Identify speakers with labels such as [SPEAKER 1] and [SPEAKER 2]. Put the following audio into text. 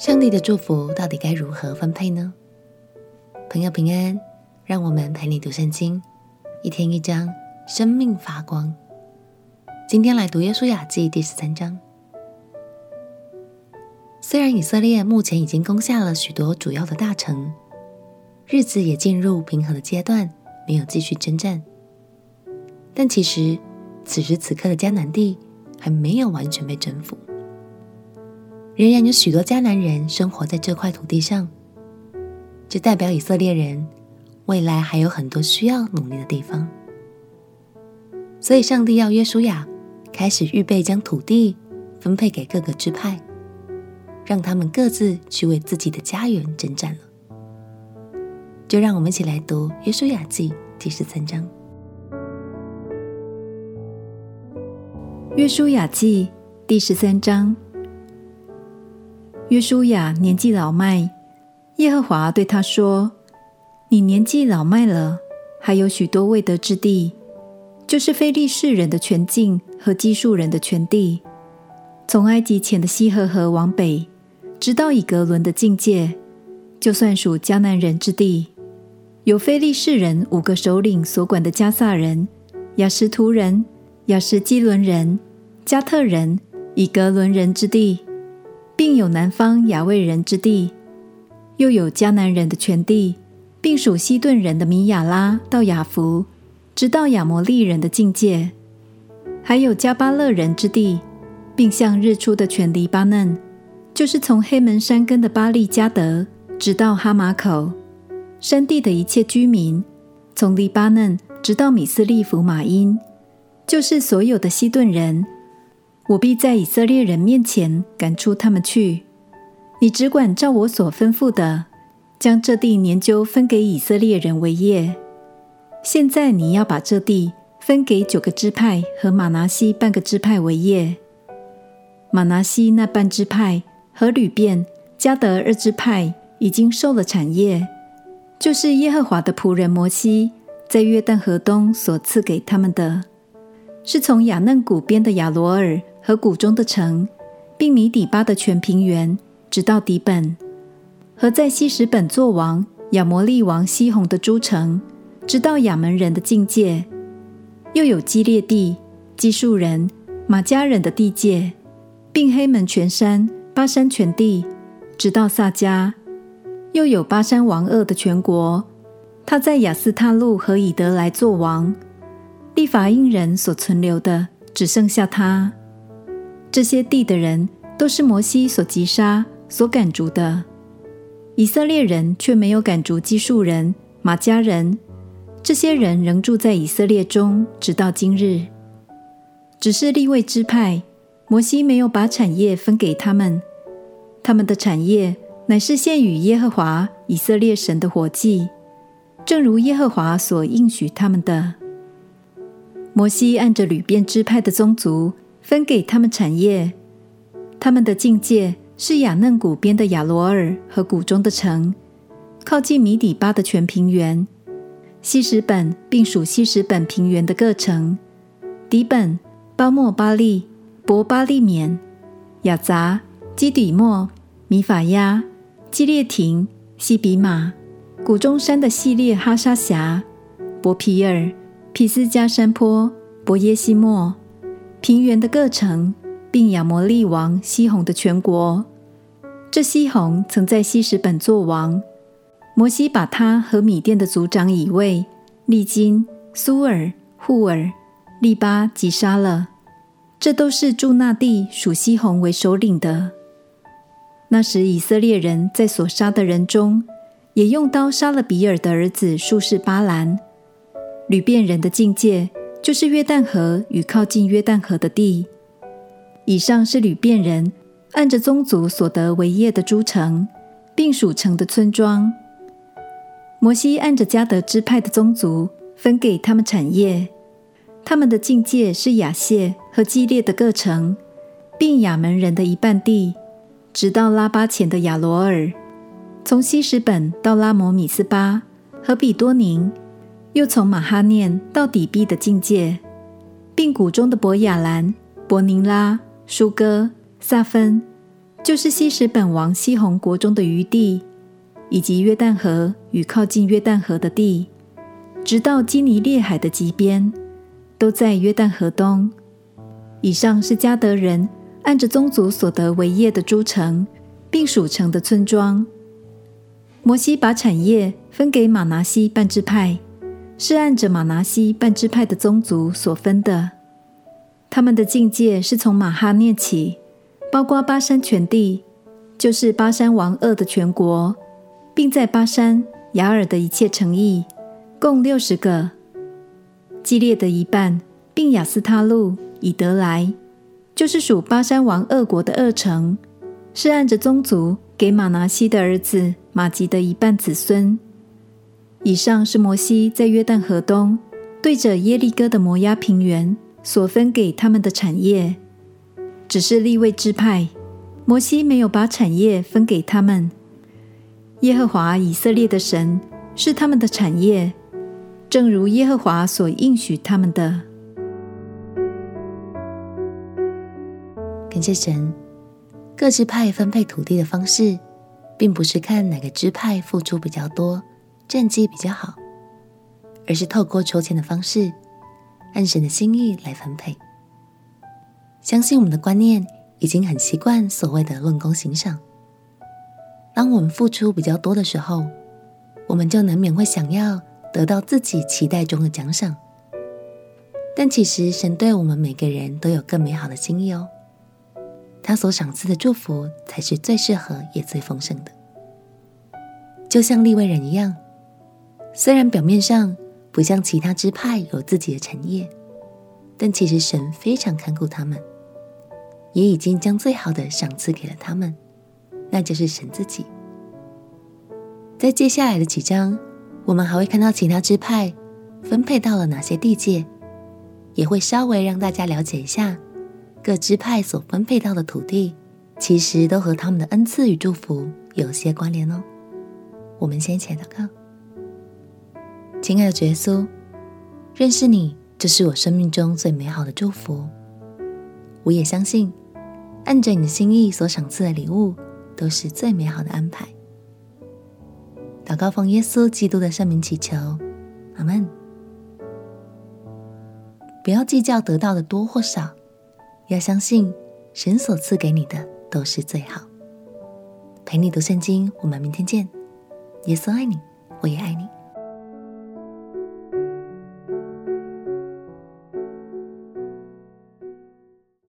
[SPEAKER 1] 上帝的祝福到底该如何分配呢？朋友平安，让我们陪你读圣经，一天一章，生命发光。今天来读《耶书雅记》第十三章。虽然以色列目前已经攻下了许多主要的大城，日子也进入平和的阶段，没有继续征战，但其实此时此刻的迦南地还没有完全被征服。仍然有许多迦南人生活在这块土地上，这代表以色列人未来还有很多需要努力的地方。所以，上帝要约书亚开始预备将土地分配给各个支派，让他们各自去为自己的家园征战了。就让我们一起来读《约书亚记》第十三章。
[SPEAKER 2] 《约书亚记》第十三章。约书亚年纪老迈，耶和华对他说：“你年纪老迈了，还有许多未得之地，就是非利士人的全境和基述人的全地，从埃及前的西河河往北，直到以格伦的境界，就算属迦南人之地。有非利士人五个首领所管的迦萨人、亚什图人、亚什基伦人、加特人、以格伦人之地。”并有南方亚卫人之地，又有迦南人的全地，并属西顿人的米亚拉到亚弗，直到亚摩利人的境界；还有迦巴勒人之地，并向日出的全黎巴嫩，就是从黑门山根的巴利迦德，直到哈马口，山地的一切居民，从黎巴嫩直到米斯利弗马因，就是所有的西顿人。我必在以色列人面前赶出他们去。你只管照我所吩咐的，将这地研究分给以色列人为业。现在你要把这地分给九个支派和玛拿西半个支派为业。玛拿西那半支派和流便、迦得二支派已经受了产业，就是耶和华的仆人摩西在约旦河东所赐给他们的，是从亚嫩谷边的亚罗尔。和谷中的城，并米底巴的全平原，直到底本；和在希实本作王亚摩利王西宏的诸城，直到亚门人的境界；又有基列地、基述人、马加人的地界，并黑门全山、巴山全地，直到撒迦；又有巴山王噩的全国，他在亚斯他录和以德来作王。利法印人所存留的，只剩下他。这些地的人都是摩西所击杀、所赶逐的，以色列人却没有赶逐基述人、玛迦人。这些人仍住在以色列中，直到今日。只是利未支派，摩西没有把产业分给他们，他们的产业乃是献与耶和华以色列神的火祭，正如耶和华所应许他们的。摩西按着流便支派的宗族。分给他们产业，他们的境界是雅嫩谷边的雅罗尔和谷中的城，靠近米底巴的全平原，希实本并属希实本平原的各城，底本、巴莫巴利、博巴利勉、亚杂、基底莫、米法亚、基列亭、西比马、谷中山的系列哈沙峡、博皮尔、皮斯加山坡、博耶西莫。平原的各城，并亚摩利王西宏的全国。这西宏曾在西什本作王。摩西把他和米甸的族长以卫、利金、苏尔、户尔、利巴击杀了。这都是住那地属西宏为首领的。那时以色列人在所杀的人中，也用刀杀了比尔的儿子术士巴兰。流便人的境界。就是约旦河与靠近约旦河的地。以上是流便人按着宗族所得为业的诸城，并属城的村庄。摩西按着迦得支派的宗族分给他们产业，他们的境界是雅谢和基列的各城，并亚门人的一半地，直到拉巴前的亚罗尔，从希实本到拉摩米斯巴和比多宁。又从马哈念到底壁的境界，并谷中的伯亚兰、伯宁拉、舒歌、撒芬，就是西什本王西宏国中的余地，以及约旦河与靠近约旦河的地，直到基尼列海的极边，都在约旦河东。以上是迦得人按着宗族所得为业的诸城，并属城的村庄。摩西把产业分给玛拿西半支派，是按着玛拿西半支派的宗族所分的。他们的境界是从马哈念起，包括巴山全地，就是巴山王噩的全国，并在巴山雅尔的一切城邑，共六十个。基列的一半，并亚斯他录、以得来，就是属巴山王噩国的二城，是按着宗族给马拿西的儿子。马吉的一半子孙。以上是摩西在约旦河东对着耶利哥的摩押平原所分给他们的产业。只是立位支派，摩西没有把产业分给他们。耶和华以色列的神是他们的产业，正如耶和华所应许他们的。
[SPEAKER 1] 感谢神，各支派分配土地的方式。并不是看哪个支派付出比较多，战绩比较好，而是透过抽签的方式，按神的心意来分配。相信我们的观念已经很习惯所谓的论功行赏。当我们付出比较多的时候，我们就难免会想要得到自己期待中的奖赏。但其实神对我们每个人都有更美好的心意哦。他所赏赐的祝福才是最适合也最丰盛的，就像利未人一样，虽然表面上不像其他支派有自己的产业，但其实神非常看顾他们，也已经将最好的赏赐给了他们，那就是神自己。在接下来的几章，我们还会看到其他支派分配到了哪些地界，也会稍微让大家了解一下。各支派所分配到的土地，其实都和他们的恩赐与祝福有些关联哦。我们先一起祷告：亲爱的耶稣，认识你，这是我生命中最美好的祝福。我也相信，按着你的心意所赏赐的礼物，都是最美好的安排。祷告奉耶稣基督的圣名祈求，阿门。不要计较得到的多或少。要相信，神所赐给你的都是最好。陪你读圣经，我们明天见。耶稣爱你，我也爱你。